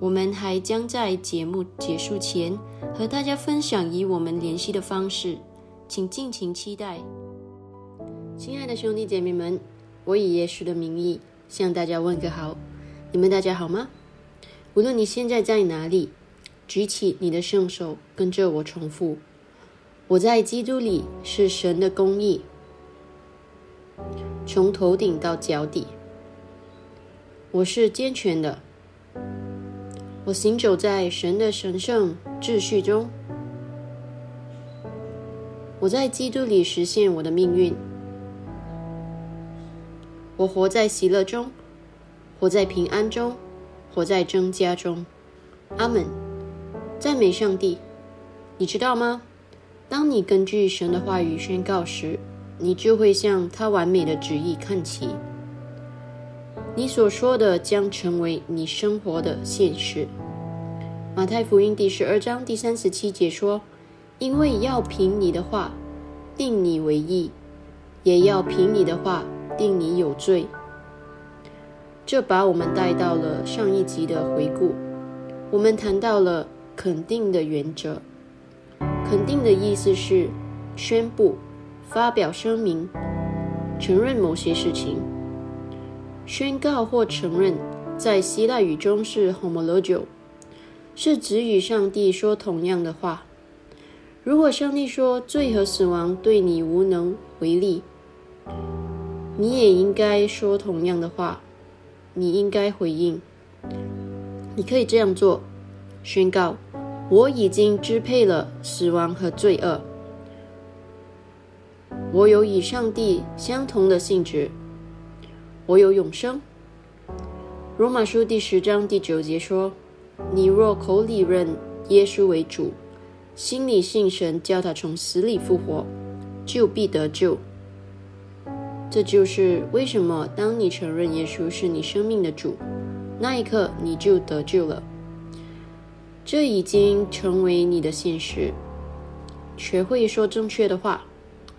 我们还将在节目结束前和大家分享与我们联系的方式，请尽情期待。亲爱的兄弟姐妹们，我以耶稣的名义向大家问个好，你们大家好吗？无论你现在在哪里，举起你的圣手，跟着我重复：我在基督里是神的公义，从头顶到脚底，我是健全的。我行走在神的神圣秩序中，我在基督里实现我的命运。我活在喜乐中，活在平安中，活在增加中。阿门。赞美上帝。你知道吗？当你根据神的话语宣告时，你就会向他完美的旨意看齐。你所说的将成为你生活的现实。马太福音第十二章第三十七节说：“因为要凭你的话定你为义，也要凭你的话定你有罪。”这把我们带到了上一集的回顾。我们谈到了肯定的原则。肯定的意思是宣布、发表声明、承认某些事情。宣告或承认，在希腊语中是 homologio。是指与上帝说同样的话。如果上帝说罪和死亡对你无能为力，你也应该说同样的话。你应该回应。你可以这样做：宣告，我已经支配了死亡和罪恶。我有与上帝相同的性质。我有永生。罗马书第十章第九节说。你若口里认耶稣为主，心里信神叫他从死里复活，就必得救。这就是为什么当你承认耶稣是你生命的主，那一刻你就得救了。这已经成为你的现实。学会说正确的话，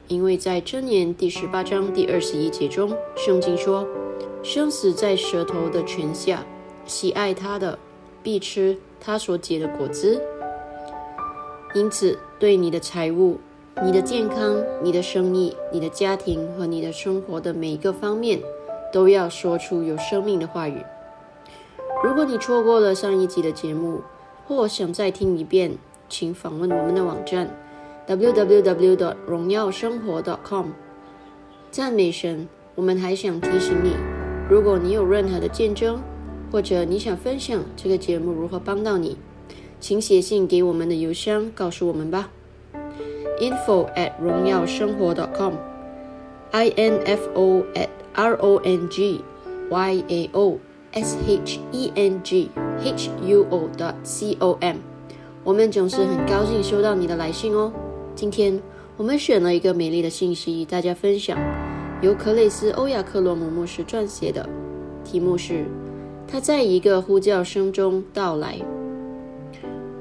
因为在箴言第十八章第二十一节中，圣经说：“生死在舌头的泉下，喜爱他的。”必吃他所结的果子，因此对你的财务、你的健康、你的生意、你的家庭和你的生活的每一个方面，都要说出有生命的话语。如果你错过了上一集的节目，或想再听一遍，请访问我们的网站 www. 荣耀生活 .com。赞美神！我们还想提醒你，如果你有任何的见证，或者你想分享这个节目如何帮到你，请写信给我们的邮箱告诉我们吧。info at 荣耀生活 .com，i n f o at r o n g y a o s h e n g h u o dot c o m。我们总是很高兴收到你的来信哦。今天我们选了一个美丽的信息与大家分享，由克雷斯·欧亚克罗姆牧师撰写的，题目是。他在一个呼叫声中到来。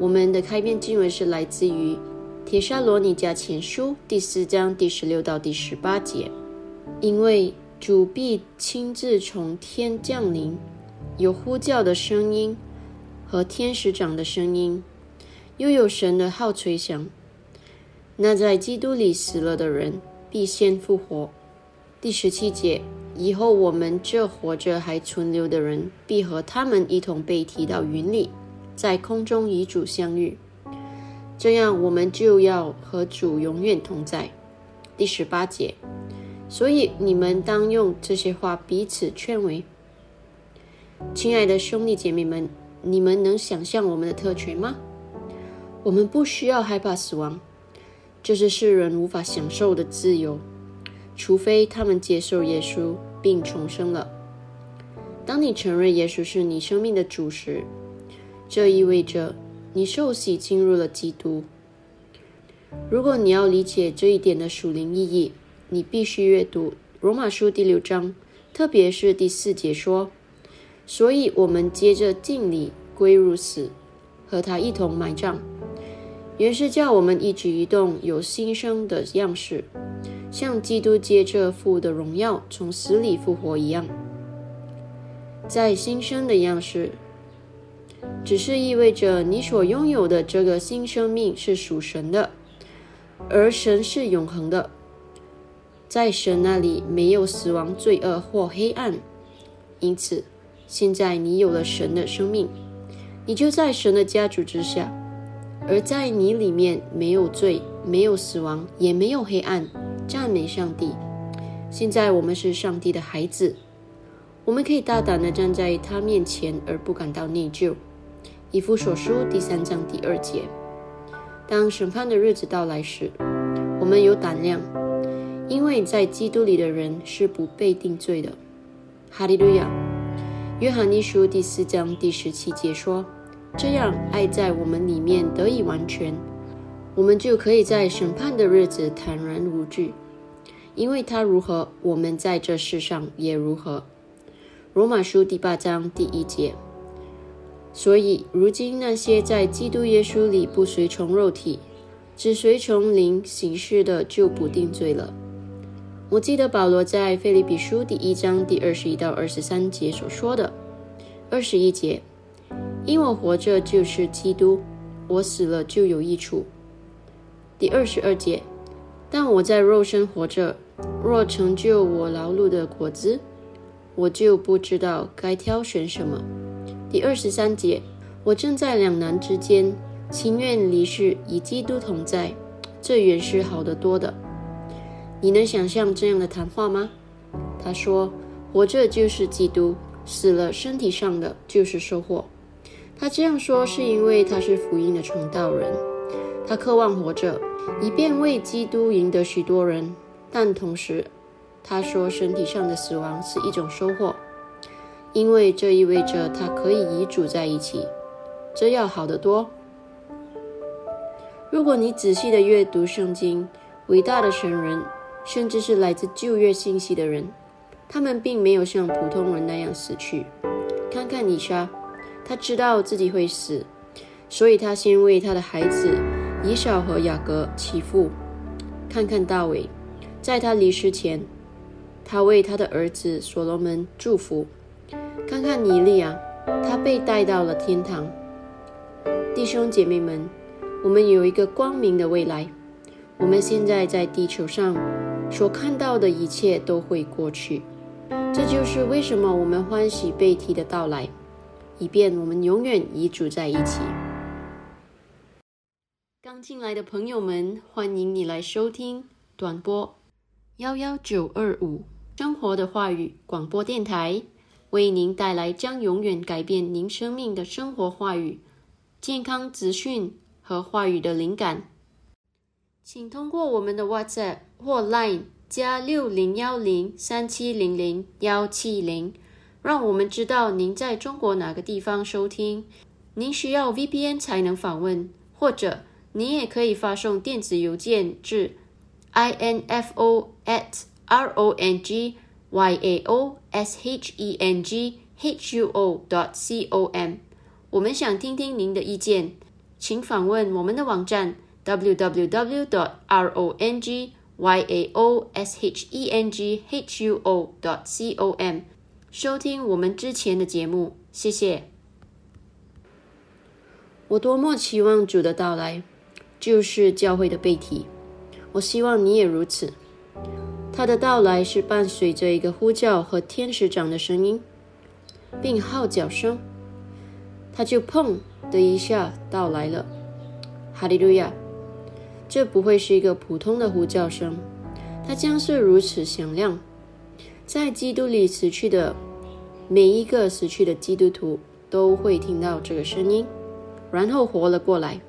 我们的开篇经文是来自于《铁沙罗尼迦前书》第四章第十六到第十八节。因为主必亲自从天降临，有呼叫的声音和天使长的声音，又有神的号吹响。那在基督里死了的人必先复活。第十七节。以后我们这活着还存留的人，必和他们一同被提到云里，在空中与主相遇。这样，我们就要和主永远同在。第十八节。所以你们当用这些话彼此劝慰。亲爱的兄弟姐妹们，你们能想象我们的特权吗？我们不需要害怕死亡，这是世人无法享受的自由，除非他们接受耶稣。并重生了。当你承认耶稣是你生命的主时，这意味着你受洗进入了基督。如果你要理解这一点的属灵意义，你必须阅读罗马书第六章，特别是第四节说：“所以我们接着敬礼归入死，和他一同埋葬。”原是叫我们一举一动有新生的样式。像基督借着父的荣耀从死里复活一样，在新生的样式，只是意味着你所拥有的这个新生命是属神的，而神是永恒的，在神那里没有死亡、罪恶或黑暗。因此，现在你有了神的生命，你就在神的家族之下，而在你里面没有罪、没有死亡，也没有黑暗。赞美上帝！现在我们是上帝的孩子，我们可以大胆地站在他面前而不感到内疚。以弗所书第三章第二节：当审判的日子到来时，我们有胆量，因为在基督里的人是不被定罪的。哈利路亚！约翰一书第四章第十七节说：“这样，爱在我们里面得以完全，我们就可以在审判的日子坦然无惧，因为他如何，我们在这世上也如何。”罗马书第八章第一节。所以，如今那些在基督耶稣里不随从肉体，只随从灵行事的，就不定罪了。我记得保罗在腓立比书第一章第二十一到二十三节所说的。二十一节，因我活着就是基督，我死了就有益处。第二十二节，但我在肉身活着，若成就我劳碌的果子，我就不知道该挑选什么。第二十三节，我正在两难之间，情愿离世与基督同在，这原是好得多的。你能想象这样的谈话吗？他说：“活着就是基督，死了身体上的就是收获。”他这样说是因为他是福音的传道人，他渴望活着，以便为基督赢得许多人。但同时，他说身体上的死亡是一种收获。因为这意味着他可以与主在一起，这要好得多。如果你仔细的阅读圣经，伟大的神人，甚至是来自旧约信息的人，他们并没有像普通人那样死去。看看以莎，他知道自己会死，所以他先为他的孩子以扫和雅各祈福。看看大卫，在他离世前，他为他的儿子所罗门祝福。看看尼利亚，他被带到了天堂。弟兄姐妹们，我们有一个光明的未来。我们现在在地球上所看到的一切都会过去，这就是为什么我们欢喜贝提的到来，以便我们永远与主在一起。刚进来的朋友们，欢迎你来收听短波幺幺九二五生活的话语广播电台。为您带来将永远改变您生命的生活话语、健康资讯和话语的灵感。请通过我们的 WhatsApp 或 Line 加六零幺零三七零零幺七零，让我们知道您在中国哪个地方收听。您需要 VPN 才能访问，或者您也可以发送电子邮件至 info at rong。y a o s h e n g h u o dot c o m，我们想听听您的意见，请访问我们的网站 w w w dot r o n g y a o s h e n g h u o dot c o m，收听我们之前的节目，谢谢。我多么期望主的到来，就是教会的背题。我希望你也如此。他的到来是伴随着一个呼叫和天使长的声音，并号角声，他就砰的一下到来了。哈利路亚！这不会是一个普通的呼叫声，它将是如此响亮，在基督里死去的每一个死去的基督徒都会听到这个声音，然后活了过来。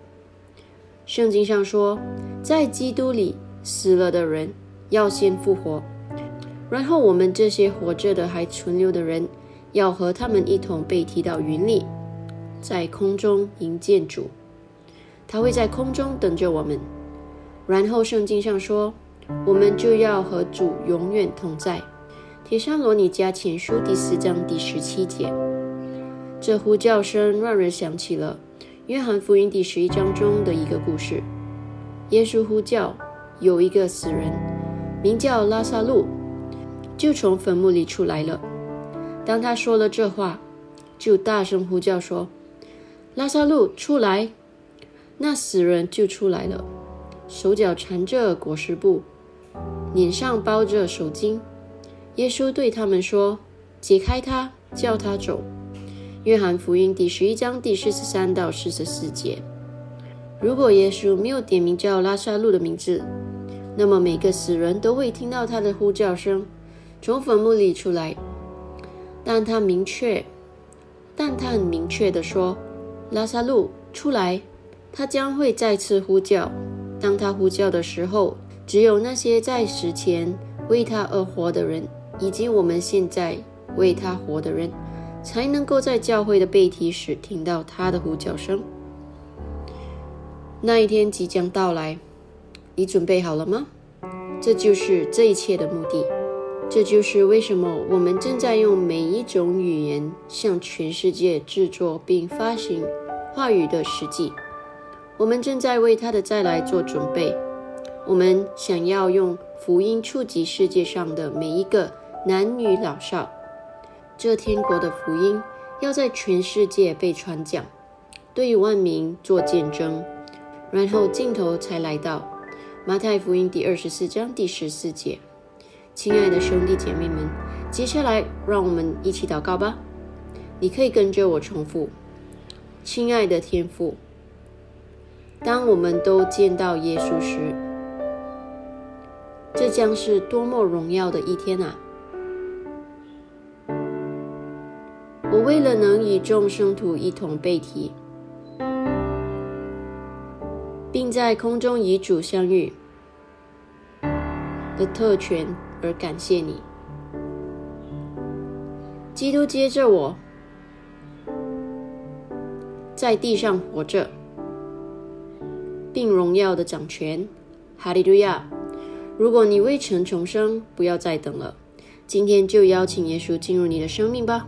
圣经上说，在基督里死了的人。要先复活，然后我们这些活着的还存留的人，要和他们一同被提到云里，在空中迎接主。他会在空中等着我们。然后圣经上说，我们就要和主永远同在。铁山罗尼迦前书第四章第十七节。这呼叫声让人想起了约翰福音第十一章中的一个故事。耶稣呼叫，有一个死人。名叫拉萨路，就从坟墓里出来了。当他说了这话，就大声呼叫说：“拉萨路出来！”那死人就出来了，手脚缠着裹尸布，脸上包着手巾。耶稣对他们说：“解开他，叫他走。”约翰福音第十一章第四十三到四十四节。如果耶稣没有点名叫拉萨路的名字，那么每个死人都会听到他的呼叫声，从坟墓里出来。但他明确，但他很明确地说：“拉萨路出来！”他将会再次呼叫。当他呼叫的时候，只有那些在死前为他而活的人，以及我们现在为他活的人，才能够在教会的背题时听到他的呼叫声。那一天即将到来，你准备好了吗？这就是这一切的目的。这就是为什么我们正在用每一种语言向全世界制作并发行话语的实际。我们正在为他的再来做准备。我们想要用福音触及世界上的每一个男女老少。这天国的福音要在全世界被传讲，对万民做见证，然后镜头才来到。马太福音第二十四章第十四节。亲爱的兄弟姐妹们，接下来让我们一起祷告吧。你可以跟着我重复：亲爱的天父。当我们都见到耶稣时，这将是多么荣耀的一天啊！我为了能与众生徒一同背题，并在空中与主相遇的特权而感谢你。基督接着我在地上活着。并荣耀的掌权，哈利路亚！如果你未曾重生，不要再等了，今天就邀请耶稣进入你的生命吧。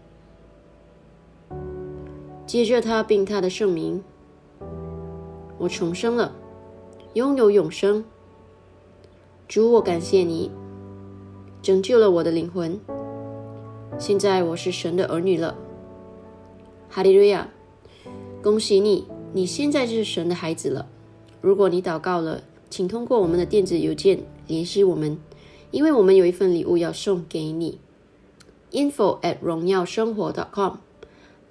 接着他并他的圣名，我重生了，拥有永生。主，我感谢你拯救了我的灵魂。现在我是神的儿女了。哈利路亚！恭喜你，你现在就是神的孩子了。如果你祷告了。请通过我们的电子邮件联系我们，因为我们有一份礼物要送给你。info at 荣耀生活 .com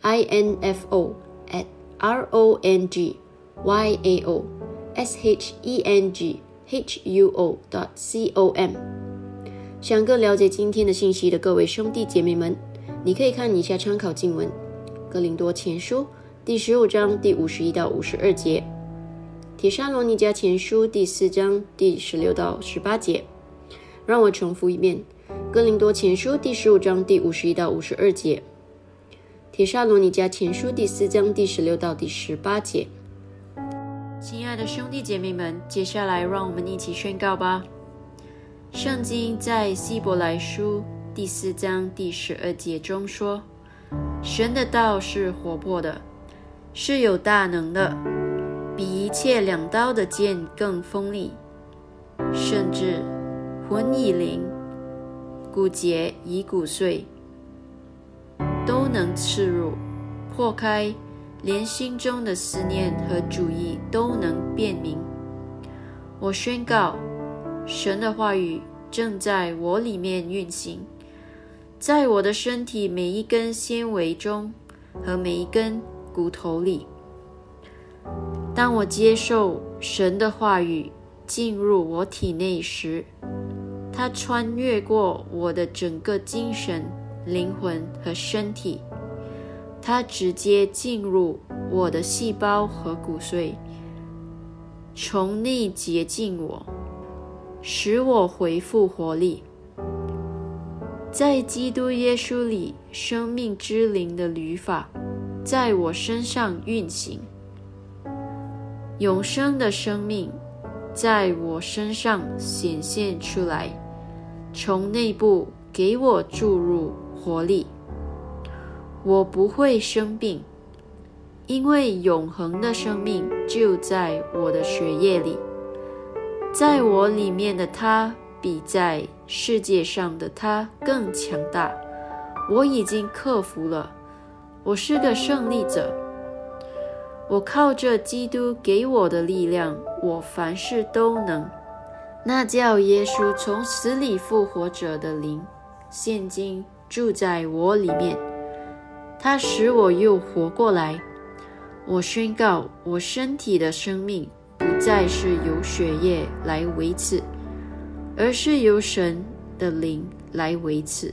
i n f o at r o n g y a o s h e n g h u o dot c o m。想更了解今天的信息的各位兄弟姐妹们，你可以看以下参考经文：哥林多前书第十五章第五十一到五十二节。《铁沙罗尼迦前书》第四章第十六到十八节，让我重复一遍：《哥林多前书》第十五章第五十一到五十二节，《铁沙罗尼迦前书》第四章第十六到第十八节。亲爱的兄弟姐妹们，接下来让我们一起宣告吧。圣经在希伯来书第四章第十二节中说：“神的道是活泼的，是有大能的。”比一切两刀的剑更锋利，甚至魂以灵、骨节以骨碎，能刺入、破开，连心中的思念和主意都能辨明。我宣告，神的话语正在我里面运行，在我的身体每一根纤维中和每一根骨头里。当我接受神的话语进入我体内时，它穿越过我的整个精神、灵魂和身体，它直接进入我的细胞和骨髓，从内洁净我，使我恢复活力。在基督耶稣里，生命之灵的律法在我身上运行。永生的生命在我身上显现出来，从内部给我注入活力。我不会生病，因为永恒的生命就在我的血液里。在我里面的他比在世界上的他更强大。我已经克服了，我是个胜利者。我靠着基督给我的力量，我凡事都能。那叫耶稣从死里复活者的灵，现今住在我里面。他使我又活过来。我宣告，我身体的生命不再是由血液来维持，而是由神的灵来维持。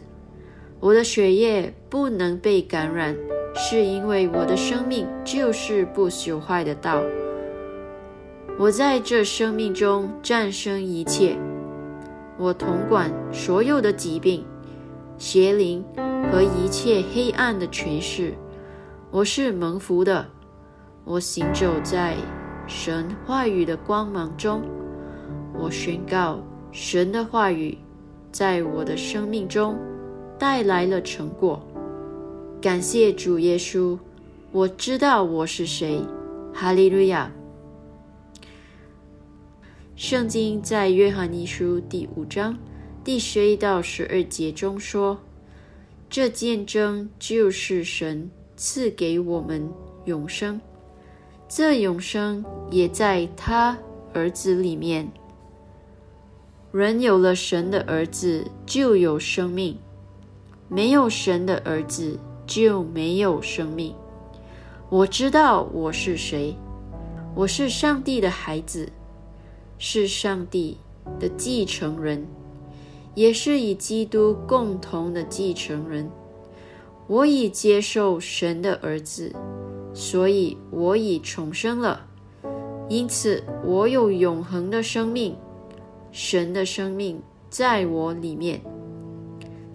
我的血液不能被感染，是因为我的生命就是不朽坏的道。我在这生命中战胜一切，我统管所有的疾病、邪灵和一切黑暗的权势。我是蒙福的，我行走在神话语的光芒中。我宣告神的话语在我的生命中带来了成果。感谢主耶稣，我知道我是谁。哈利路亚。圣经在约翰一书第五章第十一到十二节中说：“这见证就是神赐给我们永生，这永生也在他儿子里面。人有了神的儿子，就有生命；没有神的儿子，就没有生命。我知道我是谁，我是上帝的孩子。”是上帝的继承人，也是与基督共同的继承人。我已接受神的儿子，所以我已重生了。因此，我有永恒的生命。神的生命在我里面，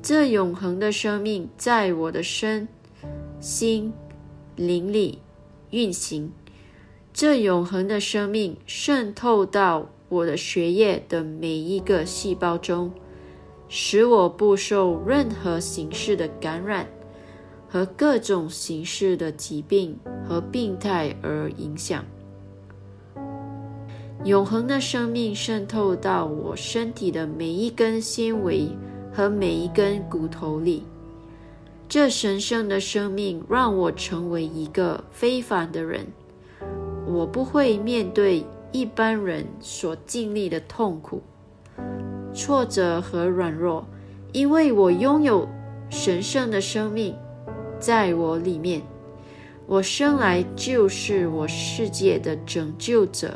这永恒的生命在我的身心灵里运行。这永恒的生命渗透到我的血液的每一个细胞中，使我不受任何形式的感染和各种形式的疾病和病态而影响。永恒的生命渗透到我身体的每一根纤维和每一根骨头里。这神圣的生命让我成为一个非凡的人。我不会面对一般人所经历的痛苦、挫折和软弱，因为我拥有神圣的生命在我里面。我生来就是我世界的拯救者，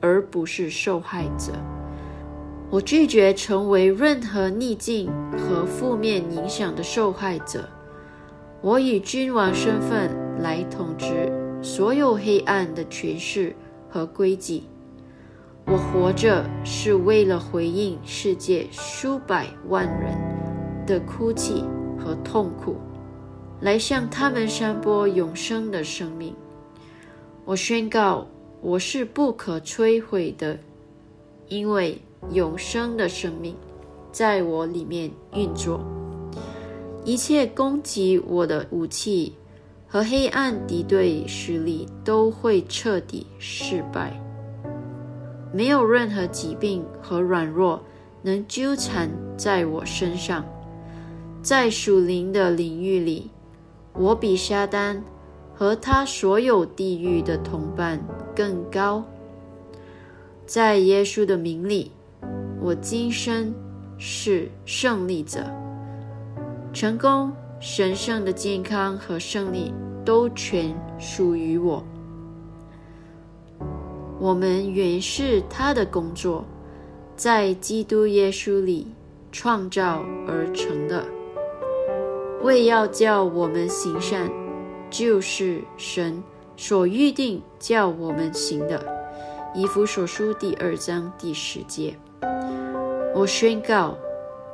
而不是受害者。我拒绝成为任何逆境和负面影响的受害者。我以君王身份来统治。所有黑暗的诠释和规矩，我活着是为了回应世界数百万人的哭泣和痛苦，来向他们散播永生的生命。我宣告，我是不可摧毁的，因为永生的生命在我里面运作。一切攻击我的武器。和黑暗敌对势力都会彻底失败。没有任何疾病和软弱能纠缠在我身上。在属灵的领域里，我比撒旦和他所有地狱的同伴更高。在耶稣的名里，我今生是胜利者。成功。神圣的健康和胜利都全属于我。我们原是他的工作，在基督耶稣里创造而成的，为要叫我们行善，就是神所预定叫我们行的。以弗所书第二章第十节，我宣告，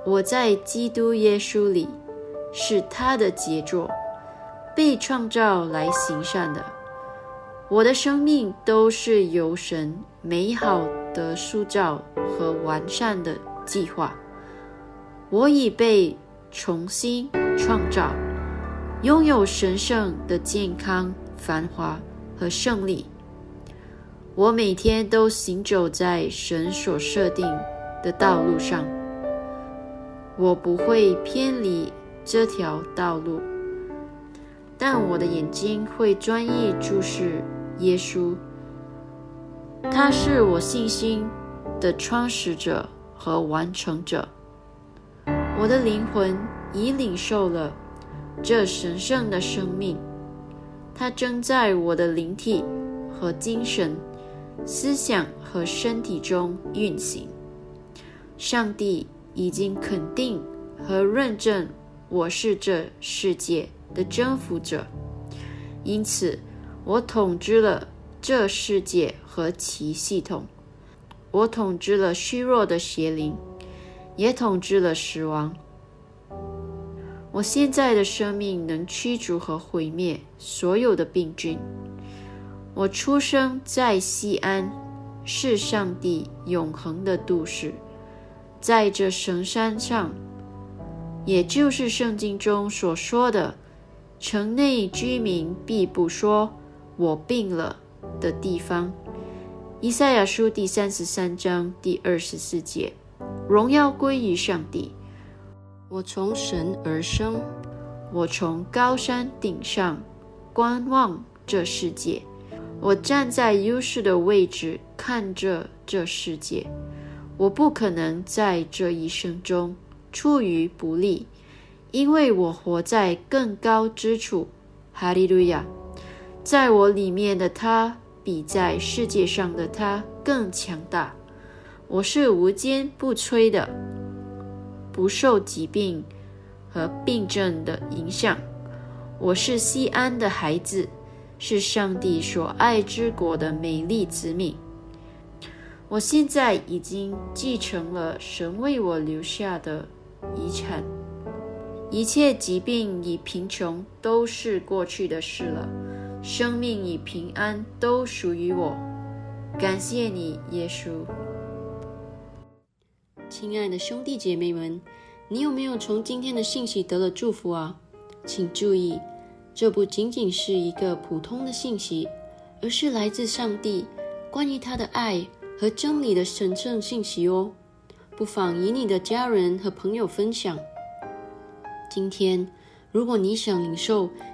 我在基督耶稣里。是他的杰作，被创造来行善的。我的生命都是由神美好的塑造和完善的计划。我已被重新创造，拥有神圣的健康、繁华和胜利。我每天都行走在神所设定的道路上，我不会偏离。这条道路，但我的眼睛会专一注视耶稣。他是我信心的创始者和完成者。我的灵魂已领受了这神圣的生命，它正在我的灵体和精神、思想和身体中运行。上帝已经肯定和认证我是这世界的征服者，因此我统治了这世界和其系统。我统治了虚弱的邪灵。也统治了死亡。我现在的生命能驱逐和毁灭所有的病菌。我出生在西安，是上帝永恒的都市，在这神山上，也就是圣经中所说的“城内居民必不说我病了”的地方。以赛亚书第三十三章第二十四节。荣耀归于上帝。我从神而生，我从高山顶上观望这世界。我站在优势的位置看着这世界。我不可能在这一生中处于不利，因为我活在更高之处。哈利路亚！在我里面的他比在世界上的他更强大。我是无坚不摧的，不受疾病和病症的影响。我是西安的孩子，是上帝所爱之国的美丽子民。我现在已经继承了神为我留下的遗产，一切疾病与贫穷都是过去的事了，生命与平安都属于我。感谢你，耶稣。亲爱的兄弟姐妹们，你有没有从今天的信息得了祝福啊？请注意，这不仅仅是一个普通的信息，而是来自上帝关于他的爱和真理的神圣信息哦。不妨与你的家人和朋友分享。今天，如果你想领受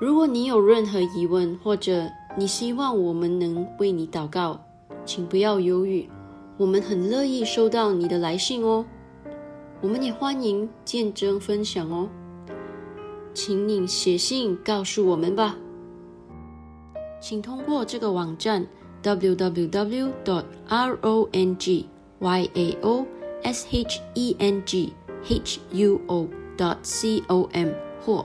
如果你有任何疑问，或者你希望我们能为你祷告，请不要犹豫，我们很乐意收到你的来信哦。我们也欢迎见证分享哦。请你写信告诉我们吧，请通过这个网站 www.dot.rongyaoshenghuo.dot.com 或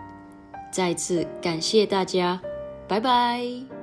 再次感谢大家，拜拜。